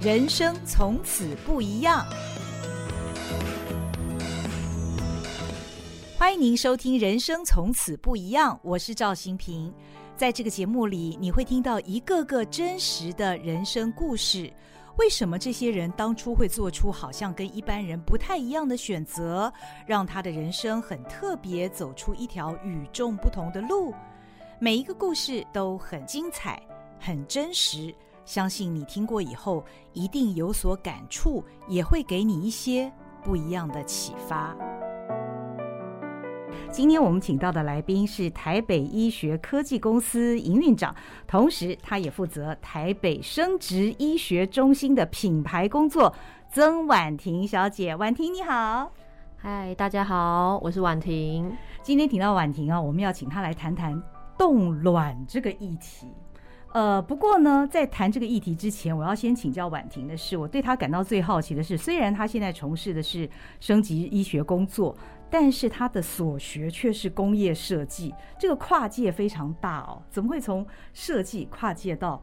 人生从此不一样。欢迎您收听《人生从此不一样》，我是赵新平。在这个节目里，你会听到一个个真实的人生故事。为什么这些人当初会做出好像跟一般人不太一样的选择，让他的人生很特别，走出一条与众不同的路？每一个故事都很精彩，很真实。相信你听过以后，一定有所感触，也会给你一些不一样的启发。今天我们请到的来宾是台北医学科技公司营运长，同时他也负责台北生殖医学中心的品牌工作，曾婉婷小姐。婉婷你好，嗨，大家好，我是婉婷。今天请到婉婷啊，我们要请她来谈谈。冻卵这个议题，呃，不过呢，在谈这个议题之前，我要先请教婉婷的是，我对她感到最好奇的是，虽然她现在从事的是升级医学工作，但是她的所学却是工业设计，这个跨界非常大哦，怎么会从设计跨界到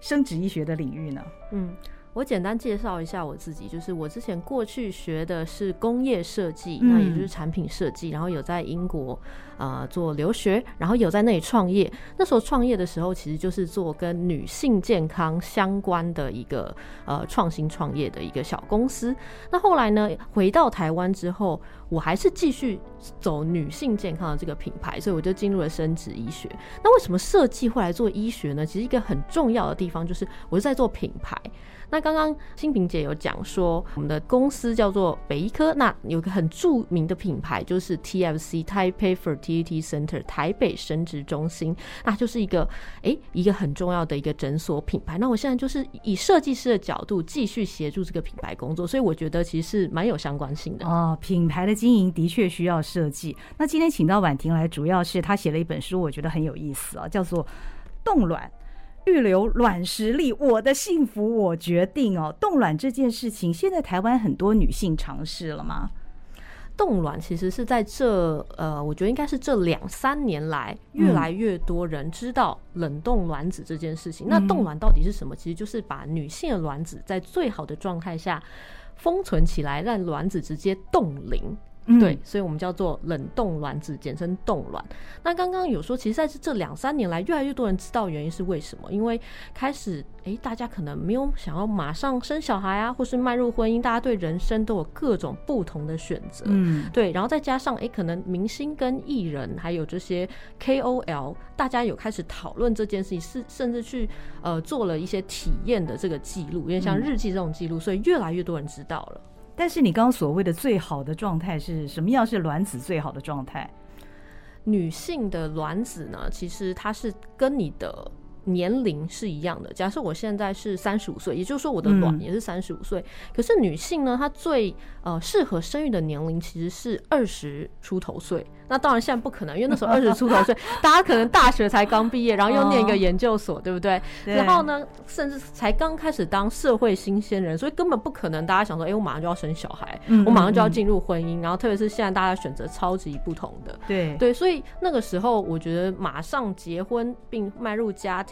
生殖医学的领域呢？嗯。我简单介绍一下我自己，就是我之前过去学的是工业设计，那也就是产品设计，然后有在英国呃做留学，然后有在那里创业。那时候创业的时候，其实就是做跟女性健康相关的一个呃创新创业的一个小公司。那后来呢，回到台湾之后，我还是继续走女性健康的这个品牌，所以我就进入了生殖医学。那为什么设计会来做医学呢？其实一个很重要的地方就是我是在做品牌。那刚刚新平姐有讲说，我们的公司叫做北医科，那有个很著名的品牌就是 TFC Taipei Fertility Center 台北生殖中心，那就是一个诶一个很重要的一个诊所品牌。那我现在就是以设计师的角度继续协助这个品牌工作，所以我觉得其实是蛮有相关性的哦。品牌的经营的确需要设计。那今天请到婉婷来，主要是她写了一本书，我觉得很有意思啊，叫做《冻卵》。预留卵实力，我的幸福我决定哦。冻卵这件事情，现在台湾很多女性尝试了吗？冻卵其实是在这呃，我觉得应该是这两三年来，越来越多人知道冷冻卵子这件事情。嗯、那冻卵到底是什么？其实就是把女性的卵子在最好的状态下封存起来，让卵子直接冻龄。嗯、对，所以我们叫做冷冻卵子，简称冻卵。那刚刚有说，其实在这两三年来，越来越多人知道原因是为什么？因为开始，哎，大家可能没有想要马上生小孩啊，或是迈入婚姻，大家对人生都有各种不同的选择。嗯，对，然后再加上，哎，可能明星跟艺人，还有这些 KOL，大家有开始讨论这件事情，是甚至去呃做了一些体验的这个记录，因为像日记这种记录，所以越来越多人知道了。但是你刚刚所谓的最好的状态是什么样？是卵子最好的状态？女性的卵子呢？其实它是跟你的年龄是一样的。假设我现在是三十五岁，也就是说我的卵也是三十五岁。嗯、可是女性呢，她最呃适合生育的年龄其实是二十出头岁。那当然现在不可能，因为那时候 二十出头岁，大家可能大学才刚毕业，然后又念一个研究所，对不对？对。然后呢，甚至才刚开始当社会新鲜人，所以根本不可能。大家想说，哎，我马上就要生小孩，我马上就要进入婚姻，然后特别是现在大家选择超级不同的，对对，所以那个时候我觉得马上结婚并迈入家庭、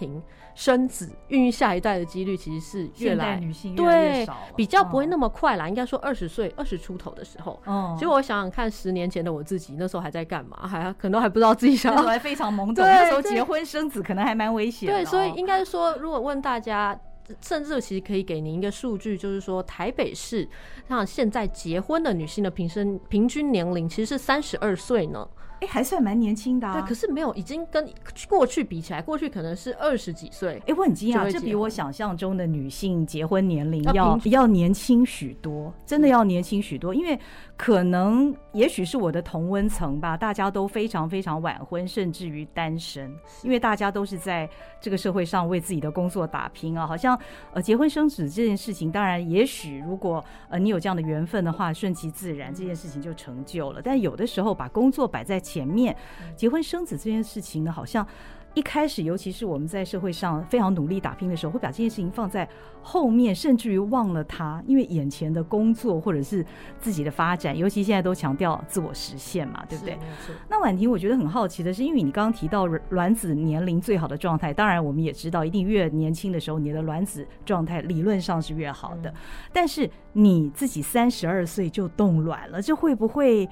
生子、孕育下一代的几率其实是越来女性越来越少，比较不会那么快啦。应该说二十岁、二十出头的时候，嗯，其实我想想看，十年前的我自己那时候还在。干嘛？还可能还不知道自己想要，还非常懵懂。那时候结婚生子可能还蛮危险的。对，所以应该说，如果问大家，甚至其实可以给您一个数据，就是说台北市像现在结婚的女性的平生平均年龄其实是三十二岁呢。哎，还算蛮年轻的啊。对，可是没有，已经跟过去比起来，过去可能是二十几岁。哎，我很惊讶，这比我想象中的女性结婚年龄要要年轻许多，真的要年轻许多。因为可能也许是我的同温层吧，大家都非常非常晚婚，甚至于单身。因为大家都是在这个社会上为自己的工作打拼啊，好像呃结婚生子这件事情，当然也许如果呃你有这样的缘分的话，顺其自然这件事情就成就了。但有的时候把工作摆在前面，结婚生子这件事情呢，好像一开始，尤其是我们在社会上非常努力打拼的时候，会把这件事情放在后面，甚至于忘了它，因为眼前的工作或者是自己的发展，尤其现在都强调自我实现嘛，对不对？那婉婷，我觉得很好奇的是，因为你刚刚提到卵子年龄最好的状态，当然我们也知道，一定越年轻的时候，你的卵子状态理论上是越好的。嗯、但是你自己三十二岁就冻卵了，这会不会？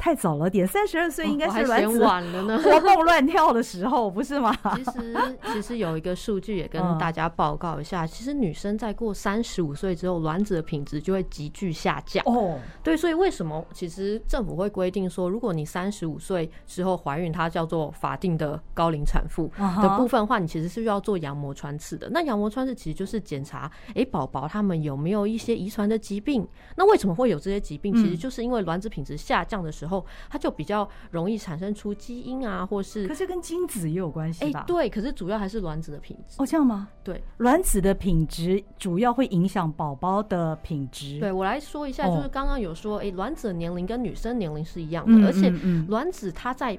太早了点，三十二岁应该是卵子晚了呢，活蹦乱跳的时候，不是吗？其实，其实有一个数据也跟大家报告一下，嗯、其实女生在过三十五岁之后，卵子的品质就会急剧下降。哦，对，所以为什么其实政府会规定说，如果你三十五岁之后怀孕，它叫做法定的高龄产妇的部分的话，你其实是要做羊膜穿刺的。那羊膜穿刺其实就是检查，哎，宝宝他们有没有一些遗传的疾病？那为什么会有这些疾病？其实就是因为卵子品质下降的时候。后，它就比较容易产生出基因啊，或是可是跟精子也有关系吧？哎，对，可是主要还是卵子的品质。哦，这样吗？对，卵子的品质主要会影响宝宝的品质。对，我来说一下，就是刚刚有说，哎，卵子的年龄跟女生年龄是一样的，而且卵子它在。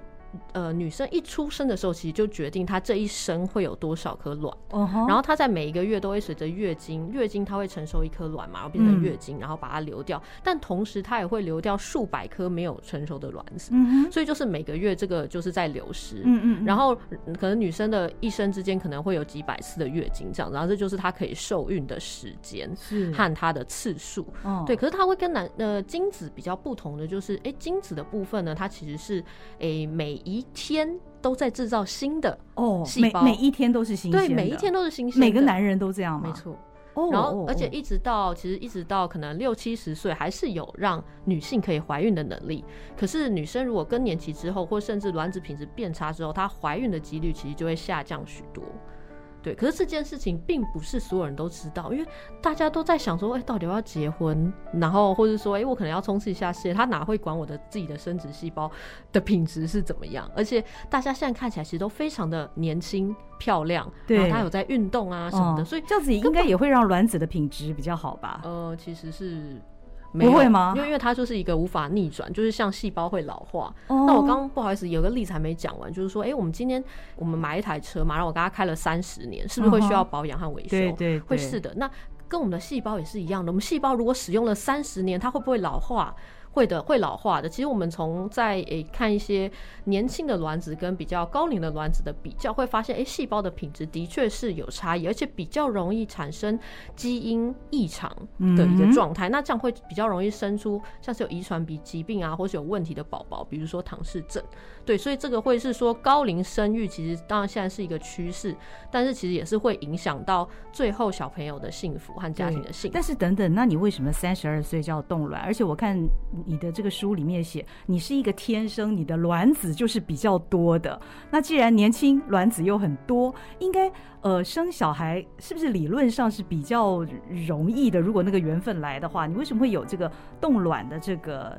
呃，女生一出生的时候，其实就决定她这一生会有多少颗卵。Uh huh. 然后她在每一个月都会随着月经，月经她会承受一颗卵嘛，然后变成月经，然后把它流掉。嗯、但同时她也会流掉数百颗没有成熟的卵子。所以就是每个月这个就是在流失。嗯嗯。然后可能女生的一生之间可能会有几百次的月经这样，然后这就是她可以受孕的时间和她的次数。是对，可是她会跟男呃精子比较不同的就是，哎，精子的部分呢，它其实是诶每一天都在制造新的哦，细胞，每每一天都是新鲜，对，每一天都是新鲜。每个男人都这样吗？没错。哦，然后而且一直到其实一直到可能六七十岁，还是有让女性可以怀孕的能力。可是女生如果更年期之后，或甚至卵子品质变差之后，她怀孕的几率其实就会下降许多。对，可是这件事情并不是所有人都知道，因为大家都在想说，哎、欸，到底要不要结婚？然后或者说，哎、欸，我可能要冲刺一下事业，他哪会管我的自己的生殖细胞的品质是怎么样？而且大家现在看起来其实都非常的年轻漂亮，对，然后他有在运动啊什么的，哦、所以这样子应该也会让卵子的品质比较好吧？呃，其实是。不会吗？因为因为它就是一个无法逆转，就是像细胞会老化。Oh. 那我刚刚不好意思，有个例子还没讲完，就是说，哎、欸，我们今天我们买一台车嘛，然后我跟他开了三十年，是不是会需要保养和维修？uh，huh. 对对会是的。那跟我们的细胞也是一样的，我们细胞如果使用了三十年，它会不会老化？会的，会老化的。其实我们从在诶、欸、看一些年轻的卵子跟比较高龄的卵子的比较，会发现，诶、欸，细胞的品质的确是有差异，而且比较容易产生基因异常的一个状态。嗯、那这样会比较容易生出像是有遗传疾病啊，或是有问题的宝宝，比如说唐氏症。对，所以这个会是说高龄生育，其实当然现在是一个趋势，但是其实也是会影响到最后小朋友的幸福和家庭的幸福。但是等等，那你为什么三十二岁就要冻卵？而且我看你的这个书里面写，你是一个天生你的卵子就是比较多的。那既然年轻卵子又很多，应该呃生小孩是不是理论上是比较容易的？如果那个缘分来的话，你为什么会有这个冻卵的这个？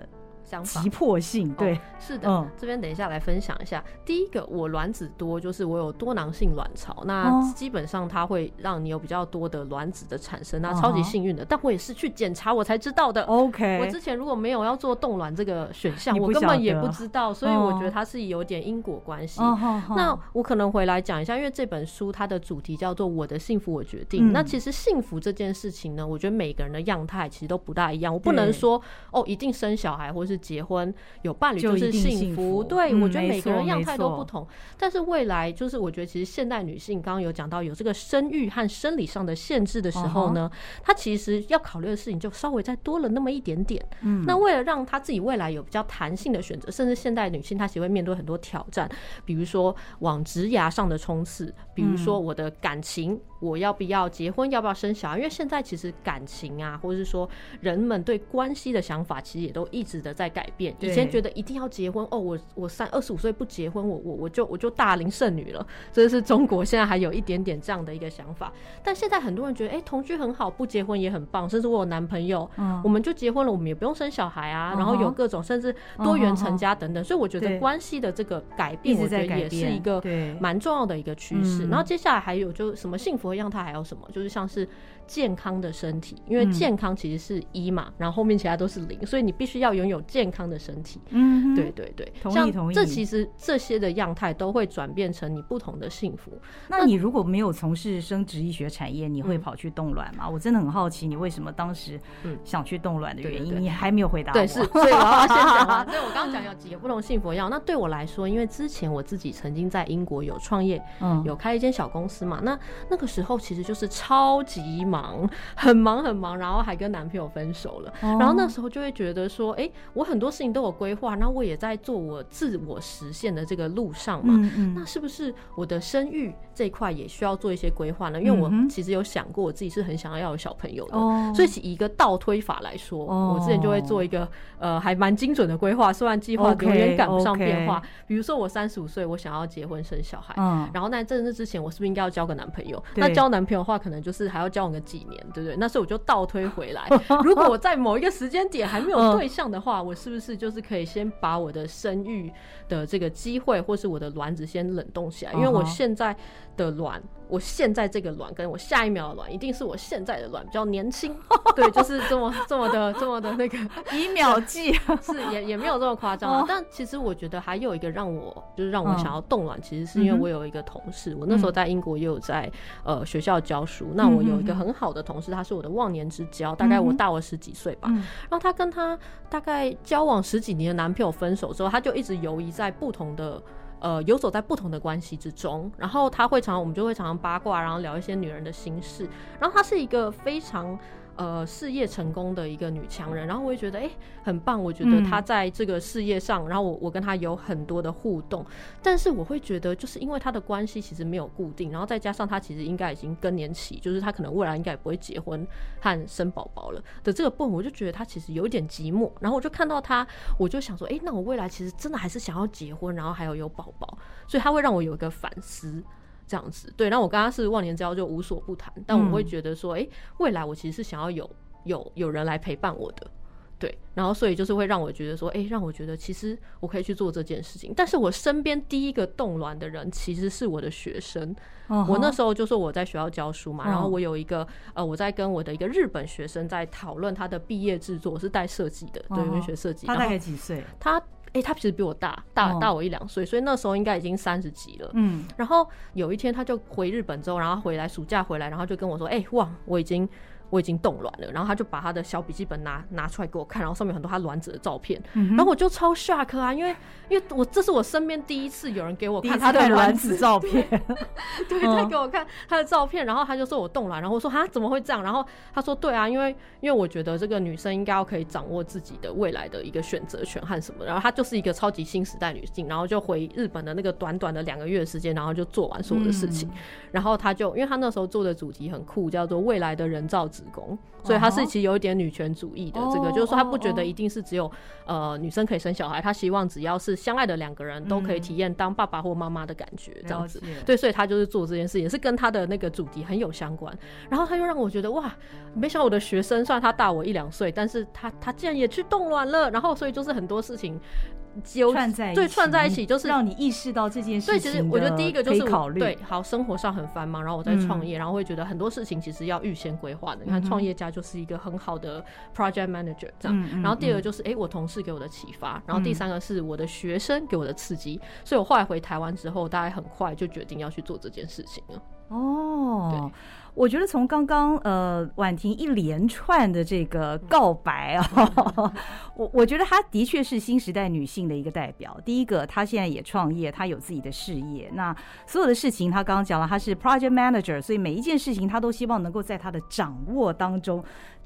急迫性，对，哦、是的，嗯、这边等一下来分享一下。第一个，我卵子多，就是我有多囊性卵巢，那基本上它会让你有比较多的卵子的产生，那超级幸运的。但我也是去检查我才知道的。OK，我之前如果没有要做冻卵这个选项，我根本也不知道，所以我觉得它是有点因果关系。那我可能回来讲一下，因为这本书它的主题叫做“我的幸福我决定”。嗯、那其实幸福这件事情呢，我觉得每个人的样态其实都不大一样。我不能说哦，一定生小孩或是。结婚有伴侣就是幸福，对、嗯、我觉得每个人样态都不同。但是未来就是我觉得其实现代女性刚刚有讲到有这个生育和生理上的限制的时候呢，她其实要考虑的事情就稍微再多了那么一点点。嗯，那为了让她自己未来有比较弹性的选择，甚至现代女性她其实会面对很多挑战，比如说往职涯上的冲刺，比如说我的感情。我要不要结婚？要不要生小孩？因为现在其实感情啊，或者是说人们对关系的想法，其实也都一直的在改变。以前觉得一定要结婚哦，我我三二十五岁不结婚，我我我就我就大龄剩女了。这是中国现在还有一点点这样的一个想法。但现在很多人觉得，哎、欸，同居很好，不结婚也很棒。甚至我有男朋友，嗯、我们就结婚了，我们也不用生小孩啊。然后有各种甚至多元成家等等。所以我觉得关系的这个改变，我觉得也是一个蛮重要的一个趋势。然后接下来还有就什么幸福。让他还有什么？就是像是健康的身体，因为健康其实是一嘛，嗯、然后后面其他都是零，所以你必须要拥有健康的身体。嗯，对对对，同意同意。这其实这些的样态都会转变成你不同的幸福。那你如果没有从事生殖医学产业，你会跑去冻卵吗？嗯、我真的很好奇，你为什么当时想去冻卵的原因？对对对，你还没有回答我。对，是，所以我要先讲完。对，我刚刚讲有几个不同幸福样。那对我来说，因为之前我自己曾经在英国有创业，嗯，有开一间小公司嘛。那那个时候其实就是超级忙，很忙很忙，然后还跟男朋友分手了。哦、然后那时候就会觉得说，哎、欸，我很多事情都有规划，然后我也在做我自我实现的这个路上嘛。嗯嗯，那是不是我的生育这一块也需要做一些规划呢？因为我其实有想过，我自己是很想要要有小朋友的。哦、所以以一个倒推法来说，哦、我之前就会做一个呃还蛮精准的规划，虽然计划永远赶不上变化。Okay, okay 比如说我三十五岁，我想要结婚生小孩，嗯、然后在这之前，我是不是应该要交个男朋友？对那交男朋友的话，可能就是还要交往个几年，对不对？那所以我就倒推回来，如果我在某一个时间点还没有对象的话，嗯、我是不是就是可以先把我的生育的这个机会，或是我的卵子先冷冻起来？因为我现在的卵。我现在这个卵跟我下一秒的卵，一定是我现在的卵比较年轻，对，就是这么这么的这么的那个 以秒计，是也也没有这么夸张啊。但其实我觉得还有一个让我就是让我想要冻卵，其实是因为我有一个同事，我那时候在英国也有在呃学校教书，那我有一个很好的同事，他是我的忘年之交，大概我大我十几岁吧。然后他跟他大概交往十几年的男朋友分手之后，他就一直游移在不同的。呃，游走在不同的关系之中，然后他会常常，我们就会常常八卦，然后聊一些女人的心事，然后他是一个非常。呃，事业成功的一个女强人，然后我也觉得哎、欸，很棒。我觉得她在这个事业上，嗯、然后我我跟她有很多的互动，但是我会觉得，就是因为她的关系其实没有固定，然后再加上她其实应该已经更年期，就是她可能未来应该也不会结婚和生宝宝了的这个部分，我就觉得她其实有一点寂寞。然后我就看到她，我就想说，哎、欸，那我未来其实真的还是想要结婚，然后还有有宝宝，所以她会让我有一个反思。这样子，对，那我刚刚是忘年之交，就无所不谈。但我会觉得说，哎、欸，未来我其实是想要有有有人来陪伴我的，对。然后所以就是会让我觉得说，哎、欸，让我觉得其实我可以去做这件事情。但是我身边第一个动卵的人其实是我的学生。Uh huh. 我那时候就说我在学校教书嘛，然后我有一个呃，我在跟我的一个日本学生在讨论他的毕业制作，是带设计的，对，因为学设计。他大概几岁？他。哎、欸，他其实比我大，大大我一两岁，所以那时候应该已经三十几了。嗯，然后有一天他就回日本之后，然后回来暑假回来，然后就跟我说：“哎、欸，哇，我已经。”我已经冻卵了，然后他就把他的小笔记本拿拿出来给我看，然后上面有很多他卵子的照片，嗯、然后我就超 shock 啊，因为因为我这是我身边第一次有人给我看他的卵子照片，对，他给我看他的照片，然后他就说我冻卵，然后我说啊怎么会这样？然后他说对啊，因为因为我觉得这个女生应该要可以掌握自己的未来的一个选择权和什么，然后她就是一个超级新时代女性，然后就回日本的那个短短的两个月的时间，然后就做完所有的事情，嗯、然后他就因为他那时候做的主题很酷，叫做未来的人造子宫，所以。他是其实有一点女权主义的，这个就是说他不觉得一定是只有呃女生可以生小孩，他希望只要是相爱的两个人都可以体验当爸爸或妈妈的感觉，这样子。对，所以他就是做这件事，也是跟他的那个主题很有相关。然后他又让我觉得哇，没想到我的学生虽然他大我一两岁，但是他他竟然也去冻卵了。然后所以就是很多事情。就串在对串在一起，就是让你意识到这件事情。所以其实我觉得第一个就是考虑对，好，生活上很繁忙，然后我在创业，然后会觉得很多事情其实要预先规划的。你看，创业家就是一个很好的 project manager 这样。然后第二个就是哎，我同事给我的启发。然后第三个是我的学生给我的刺激。所以我后来回台湾之后，大概很快就决定要去做这件事情了。哦，我觉得从刚刚呃婉婷一连串的这个告白啊，我我觉得她的确是新时代女性的一个代表。第一个，她现在也创业，她有自己的事业。那所有的事情，她刚刚讲了，她是 project manager，所以每一件事情她都希望能够在她的掌握当中。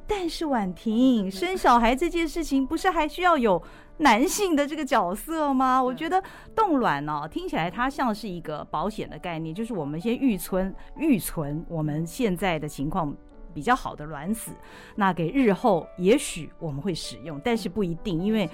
但是婉婷生小孩这件事情，不是还需要有男性的这个角色吗？我觉得冻卵呢，听起来它像是一个保险的概念，就是我们先预存预存我们现在的情况比较好的卵子，那给日后也许我们会使用，但是不一定，因为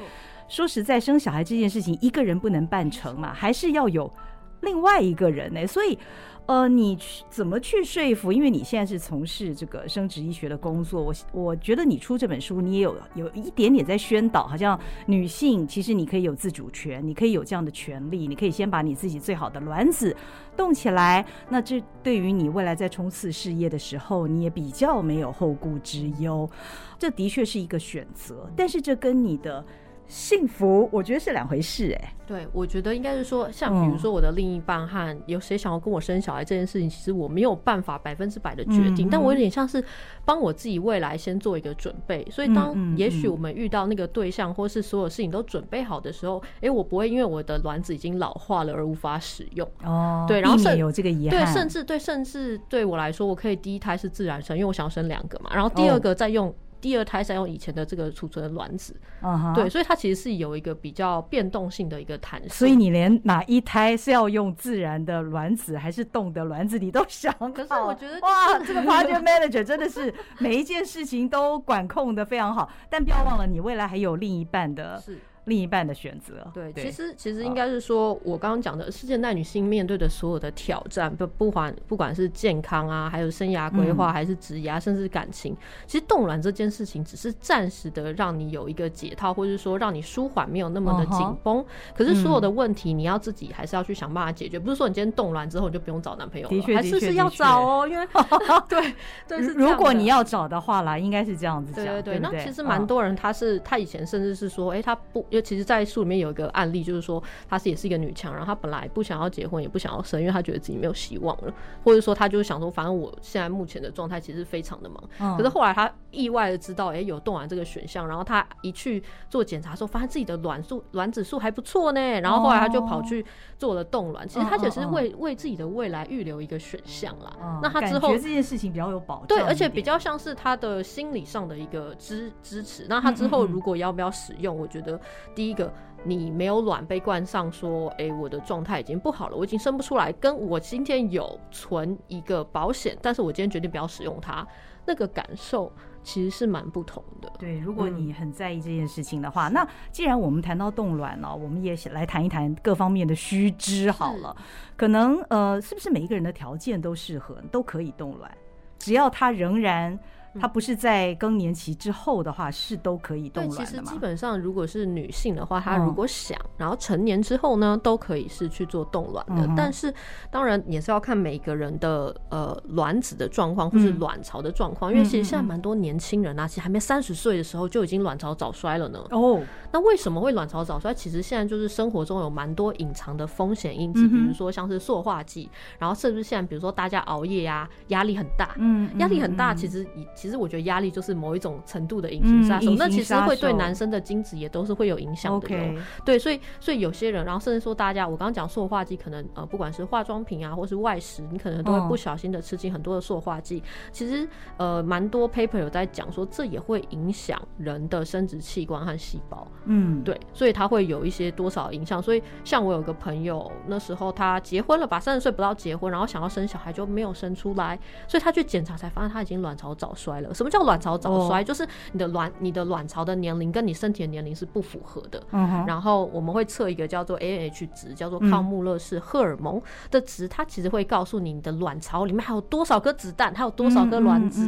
说实在，生小孩这件事情一个人不能办成嘛，还是要有另外一个人呢、欸。所以。呃，你去怎么去说服？因为你现在是从事这个生殖医学的工作，我我觉得你出这本书，你也有有一点点在宣导，好像女性其实你可以有自主权，你可以有这样的权利，你可以先把你自己最好的卵子动起来，那这对于你未来在冲刺事业的时候，你也比较没有后顾之忧。这的确是一个选择，但是这跟你的。幸福，我觉得是两回事哎、欸。对，我觉得应该是说，像比如说我的另一半和有谁想要跟我生小孩这件事情，其实我没有办法百分之百的决定，嗯、但我有点像是帮我自己未来先做一个准备。所以当也许我们遇到那个对象，或是所有事情都准备好的时候，哎、欸，我不会因为我的卵子已经老化了而无法使用。哦，对，然后甚有这个遗憾。对，甚至对，甚至对我来说，我可以第一胎是自然生，因为我想要生两个嘛，然后第二个再用。哦第二胎再用以前的这个储存的卵子，uh huh. 对，所以它其实是有一个比较变动性的一个弹性。所以你连哪一胎是要用自然的卵子还是冻的卵子，你都想。可是我觉得，哇，这个 project manager 真的是每一件事情都管控的非常好。但不要忘了，你未来还有另一半的。是。另一半的选择，对，其实其实应该是说，我刚刚讲的是现代女性面对的所有的挑战，不不管不管是健康啊，还有生涯规划，还是职业，甚至感情，其实冻卵这件事情只是暂时的让你有一个解套，或者说让你舒缓，没有那么的紧绷。可是所有的问题，你要自己还是要去想办法解决。不是说你今天冻卵之后你就不用找男朋友了，还是是要找哦，因为 对对，如果你要找的话啦，应该是这样子讲。对对对，那其实蛮多人他是他以前甚至是说，哎，他不。因为其实，在书里面有一个案例，就是说，她是也是一个女强，然后她本来不想要结婚，也不想要生，因为她觉得自己没有希望了，或者说她就是想说，反正我现在目前的状态其实非常的忙。嗯、可是后来她意外的知道，哎、欸，有冻卵这个选项，然后她一去做检查的时候，发现自己的卵素卵子数还不错呢。然后后来她就跑去做了冻卵，哦、其实她只是为为自己的未来预留一个选项啦。嗯、那她之后觉得这件事情比较有保障，对，而且比较像是她的心理上的一个支支持。那她之后如果要不要使用，我觉得第一个。你没有卵被冠上说，哎、欸，我的状态已经不好了，我已经生不出来。跟我今天有存一个保险，但是我今天决定不要使用它，那个感受其实是蛮不同的。对，如果你很在意这件事情的话，嗯、那既然我们谈到冻卵了，我们也来谈一谈各方面的须知好了。可能呃，是不是每一个人的条件都适合，都可以冻卵，只要他仍然。它不是在更年期之后的话，是都可以冻卵？其实基本上，如果是女性的话，她如果想，然后成年之后呢，都可以是去做冻卵的。但是，当然也是要看每个人的呃卵子的状况，或是卵巢的状况。因为其实现在蛮多年轻人啊，其实还没三十岁的时候就已经卵巢早衰了呢。哦，那为什么会卵巢早衰？其实现在就是生活中有蛮多隐藏的风险因子，比如说像是塑化剂，然后甚至现在比如说大家熬夜呀，压力很大，嗯，压力很大，其实以其实我觉得压力就是某一种程度的隐形杀手，嗯、那其实会对男生的精子也都是会有影响的。Okay 对，所以所以有些人，然后甚至说大家，我刚刚讲塑化剂，可能呃不管是化妆品啊，或是外食，你可能都会不小心的吃进很多的塑化剂。哦、其实呃蛮多 paper 有在讲说，这也会影响人的生殖器官和细胞。嗯，对，所以它会有一些多少影响。所以像我有个朋友，那时候他结婚了吧，三十岁不到结婚，然后想要生小孩就没有生出来，所以他去检查才发现他已经卵巢早衰了。什么？叫卵巢早衰，就是你的卵，你的卵巢的年龄跟你身体的年龄是不符合的。嗯，然后我们会测一个叫做 AMH 值，叫做康穆勒氏荷尔蒙的值，它其实会告诉你你的卵巢里面还有多少颗子弹，还有多少颗卵子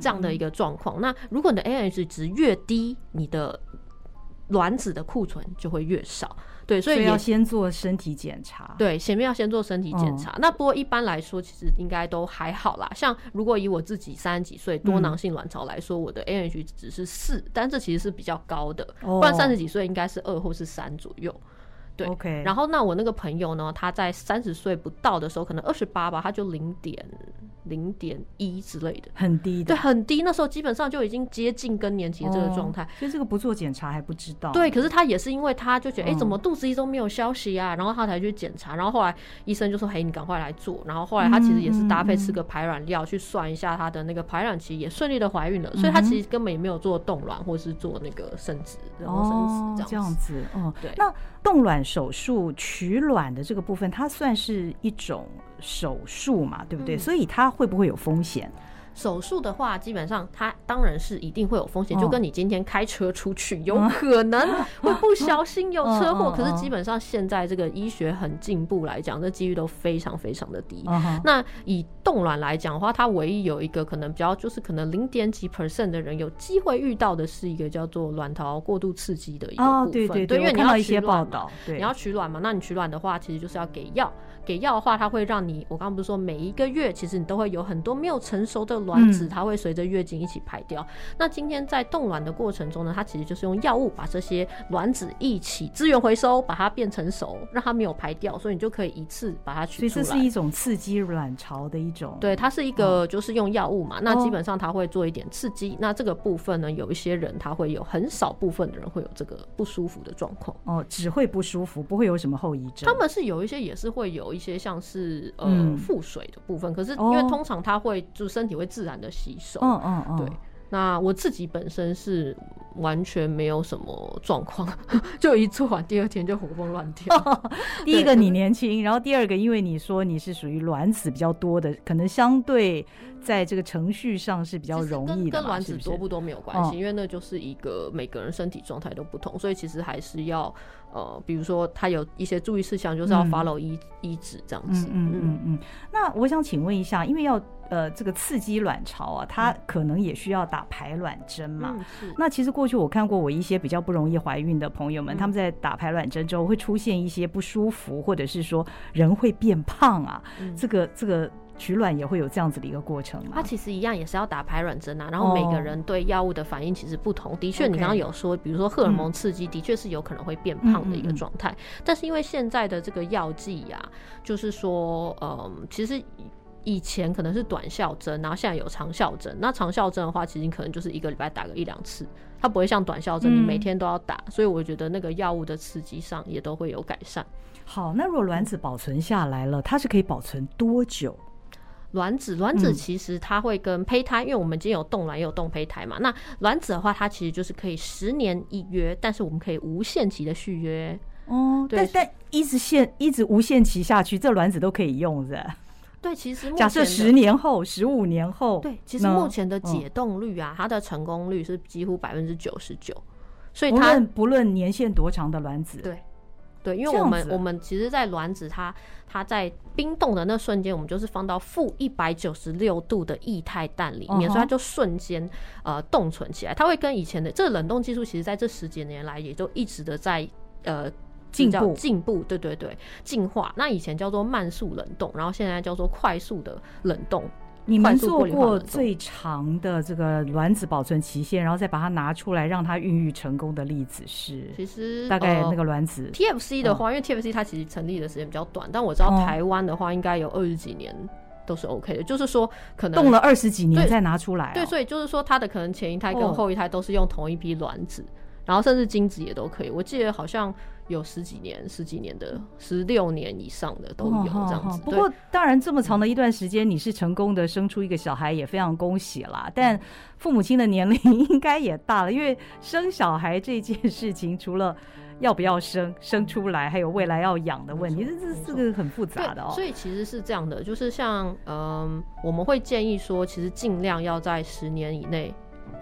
这样的一个状况。那如果你的 AMH 值越低，你的卵子的库存就会越少。对，所以，所以要先做身体检查。对，前面要先做身体检查。嗯、那不过一般来说，其实应该都还好啦。像如果以我自己三十几岁多囊性卵巢来说，嗯、我的 AMH 值是四，但这其实是比较高的。哦、不然三十几岁应该是二或是三左右。对，OK。然后那我那个朋友呢，他在三十岁不到的时候，可能二十八吧，他就零点。零点一之类的，很低的，对，很低。那时候基本上就已经接近更年期的这个状态，所以这个不做检查还不知道。对，可是他也是因为他就觉得，哎，怎么肚子一直都没有消息啊？然后他才去检查，然后后来医生就说，嘿，你赶快来做。然后后来他其实也是搭配吃个排卵药去算一下他的那个排卵期，也顺利的怀孕了。所以他其实根本也没有做冻卵或是做那个生殖，然后生殖这样子。哦，对。那冻卵手术取卵的这个部分，它算是一种手术嘛，对不对？所以它会不会有风险？手术的话，基本上它当然是一定会有风险，哦、就跟你今天开车出去，有可能 会不小心有车祸。可是基本上现在这个医学很进步来讲，这几率都非常非常的低。哦、那以冻卵来讲的话，它唯一有一个可能比较，就是可能零点几 percent 的人有机会遇到的是一个叫做卵巢过度刺激的一个部分。哦、对对对，对，因为你要一些报道，对，你要取卵嘛，那你取卵的话，其实就是要给药。给药的话，它会让你，我刚刚不是说每一个月，其实你都会有很多没有成熟的卵子，它会随着月经一起排掉。嗯、那今天在冻卵的过程中呢，它其实就是用药物把这些卵子一起资源回收，把它变成熟，让它没有排掉，所以你就可以一次把它取出来。所以这是一种刺激卵巢的一种。对，它是一个就是用药物嘛，哦、那基本上它会做一点刺激。那这个部分呢，有一些人他会有很少部分的人会有这个不舒服的状况。哦，只会不舒服，不会有什么后遗症。他们是有一些也是会有一些像是。呃，腹水的部分，可是因为通常它会就身体会自然的吸收，嗯嗯嗯，对。那我自己本身是完全没有什么状况，就一做完第二天就活蹦乱跳。第一个你年轻，然后第二个因为你说你是属于卵子比较多的，可能相对在这个程序上是比较容易的，跟卵子多不多没有关系，因为那就是一个每个人身体状态都不同，所以其实还是要呃，比如说他有一些注意事项，就是要 follow 医医嘱这样子。嗯嗯嗯。那我想请问一下，因为要。呃，这个刺激卵巢啊，它可能也需要打排卵针嘛。嗯、那其实过去我看过，我一些比较不容易怀孕的朋友们，嗯、他们在打排卵针之后会出现一些不舒服，或者是说人会变胖啊。嗯、这个这个取卵也会有这样子的一个过程吗？它其实一样也是要打排卵针啊。然后每个人对药物的反应其实不同。哦、的确，你刚刚有说，比如说荷尔蒙刺激，的确是有可能会变胖的一个状态。嗯嗯嗯、但是因为现在的这个药剂呀，就是说，嗯，其实。以前可能是短效针，然后现在有长效针。那长效针的话，其实你可能就是一个礼拜打个一两次，它不会像短效针，你每天都要打。嗯、所以我觉得那个药物的刺激上也都会有改善。好，那如果卵子保存下来了，它是可以保存多久？卵子，卵子其实它会跟胚胎，嗯、因为我们今天有冻卵也有冻胚胎嘛。那卵子的话，它其实就是可以十年一约，但是我们可以无限期的续约。哦，对，但但一直限一直无限期下去，这卵子都可以用的？对，其实假设十年后、十五年后，对，其实目前的解冻率啊，它的成功率是几乎百分之九十九，所以它不论年限多长的卵子，对，对，因为我们我们其实，在卵子它它在冰冻的那瞬间，我们就是放到负一百九十六度的液态氮里面，所以它就瞬间呃冻存起来，它会跟以前的这个冷冻技术，其实在这十几年来也就一直的在呃。进步，进步，对对对，进化。那以前叫做慢速冷冻，然后现在叫做快速的冷冻。你们做过最长的这个卵子保存期限，然后再把它拿出来让它孕育成功的例子是？其实大概那个卵子、呃、TFC 的话，因为 TFC 它其实成立的时间比较短，但我知道台湾的话应该有二十几年都是 OK 的，就是说可能冻了二十几年再拿出来、哦。对，所以就是说它的可能前一胎跟后一胎都是用同一批卵子，然后甚至精子也都可以。我记得好像。有十几年、十几年的、十六年以上的都有这样子。不过，当然这么长的一段时间，你是成功的生出一个小孩，也非常恭喜啦。但父母亲的年龄 应该也大了，因为生小孩这件事情，除了要不要生、生出来，还有未来要养的问题，这这是个很复杂的哦。所以其实是这样的，就是像嗯、呃，我们会建议说，其实尽量要在十年以内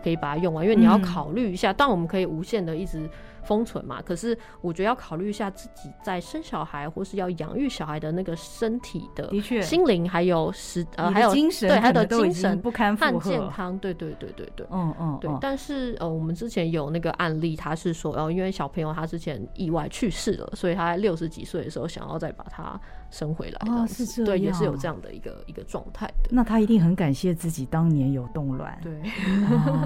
可以把它用完，因为你要考虑一下，当然我们可以无限的一直。封存嘛，可是我觉得要考虑一下自己在生小孩或是要养育小孩的那个身体的，的确，心灵还有时呃还有精神，对他的精神不堪负荷，和健康，对对对对对，嗯嗯，对。但是呃，我们之前有那个案例，他是说，呃，因为小朋友他之前意外去世了，所以他在六十几岁的时候想要再把他生回来，哦，是这样，对，也是有这样的一个一个状态的。那他一定很感谢自己当年有冻卵，对，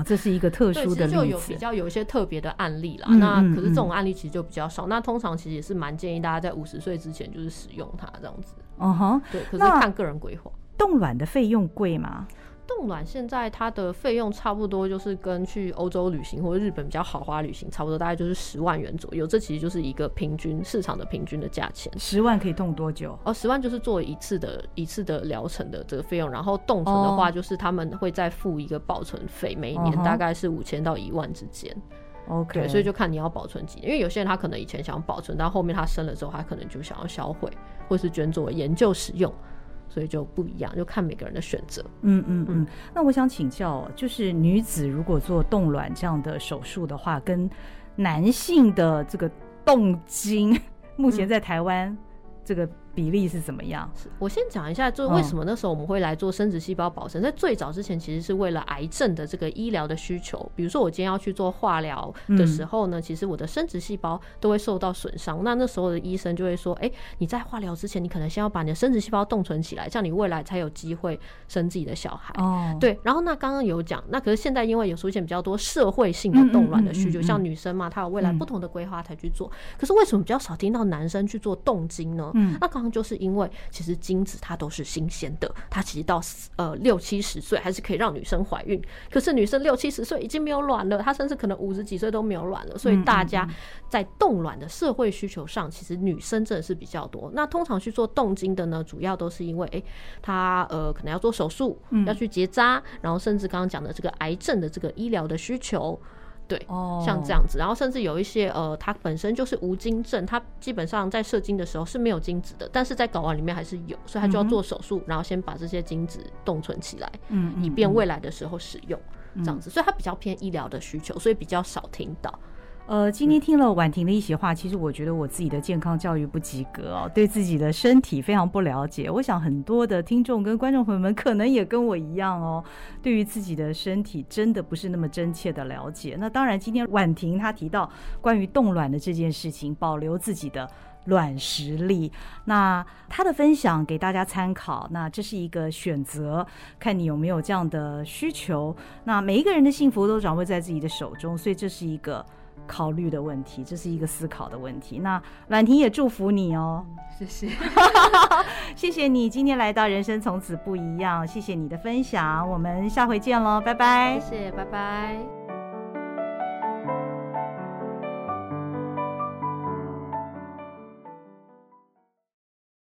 这是一个特殊的例子，就有比较有一些特别的案例啦。那可是这种案例其实就比较少。那通常其实也是蛮建议大家在五十岁之前就是使用它这样子。嗯哈，对，可是看个人规划。冻卵的费用贵吗？冻卵现在它的费用差不多就是跟去欧洲旅行或者日本比较豪华旅行差不多，大概就是十万元左右。这其实就是一个平均市场的平均的价钱。十万可以冻多久？哦，十万就是做一次的一次的疗程的这个费用，然后冻存的话，就是他们会再付一个保存费，每一年大概是五千到一万之间。OK，对，所以就看你要保存几年，因为有些人他可能以前想保存，但后面他生了之后，他可能就想要销毁或是捐作为研究使用。所以就不一样，就看每个人的选择。嗯嗯嗯。那我想请教，就是女子如果做冻卵这样的手术的话，跟男性的这个冻精，目前在台湾这个。比例是怎么样？我先讲一下，就为什么那时候我们会来做生殖细胞保存。在最早之前，其实是为了癌症的这个医疗的需求。比如说，我今天要去做化疗的时候呢，其实我的生殖细胞都会受到损伤。那那时候的医生就会说：“哎，你在化疗之前，你可能先要把你的生殖细胞冻存起来，这样你未来才有机会生自己的小孩。”哦，对。然后那刚刚有讲，那可是现在因为有出现比较多社会性的冻卵的需求，像女生嘛，她有未来不同的规划才去做。可是为什么比较少听到男生去做冻精呢？嗯，那刚。就是因为其实精子它都是新鲜的，它其实到呃六七十岁还是可以让女生怀孕。可是女生六七十岁已经没有卵了，她甚至可能五十几岁都没有卵了。所以大家在冻卵的社会需求上，其实女生真的是比较多。那通常去做冻精的呢，主要都是因为诶，她呃可能要做手术，要去结扎，然后甚至刚刚讲的这个癌症的这个医疗的需求。对，像这样子，然后甚至有一些呃，它本身就是无精症，它基本上在射精的时候是没有精子的，但是在睾丸里面还是有，所以他就要做手术，然后先把这些精子冻存起来，嗯，以便未来的时候使用，这样子，所以它比较偏医疗的需求，所以比较少听到。呃，今天听了婉婷的一席话，其实我觉得我自己的健康教育不及格哦，对自己的身体非常不了解。我想很多的听众跟观众朋友们可能也跟我一样哦，对于自己的身体真的不是那么真切的了解。那当然，今天婉婷她提到关于冻卵的这件事情，保留自己的卵实力，那她的分享给大家参考。那这是一个选择，看你有没有这样的需求。那每一个人的幸福都掌握在自己的手中，所以这是一个。考虑的问题，这是一个思考的问题。那婉婷也祝福你哦，谢谢，谢谢你今天来到人生从此不一样，谢谢你的分享，我们下回见喽，拜拜，谢谢，拜拜。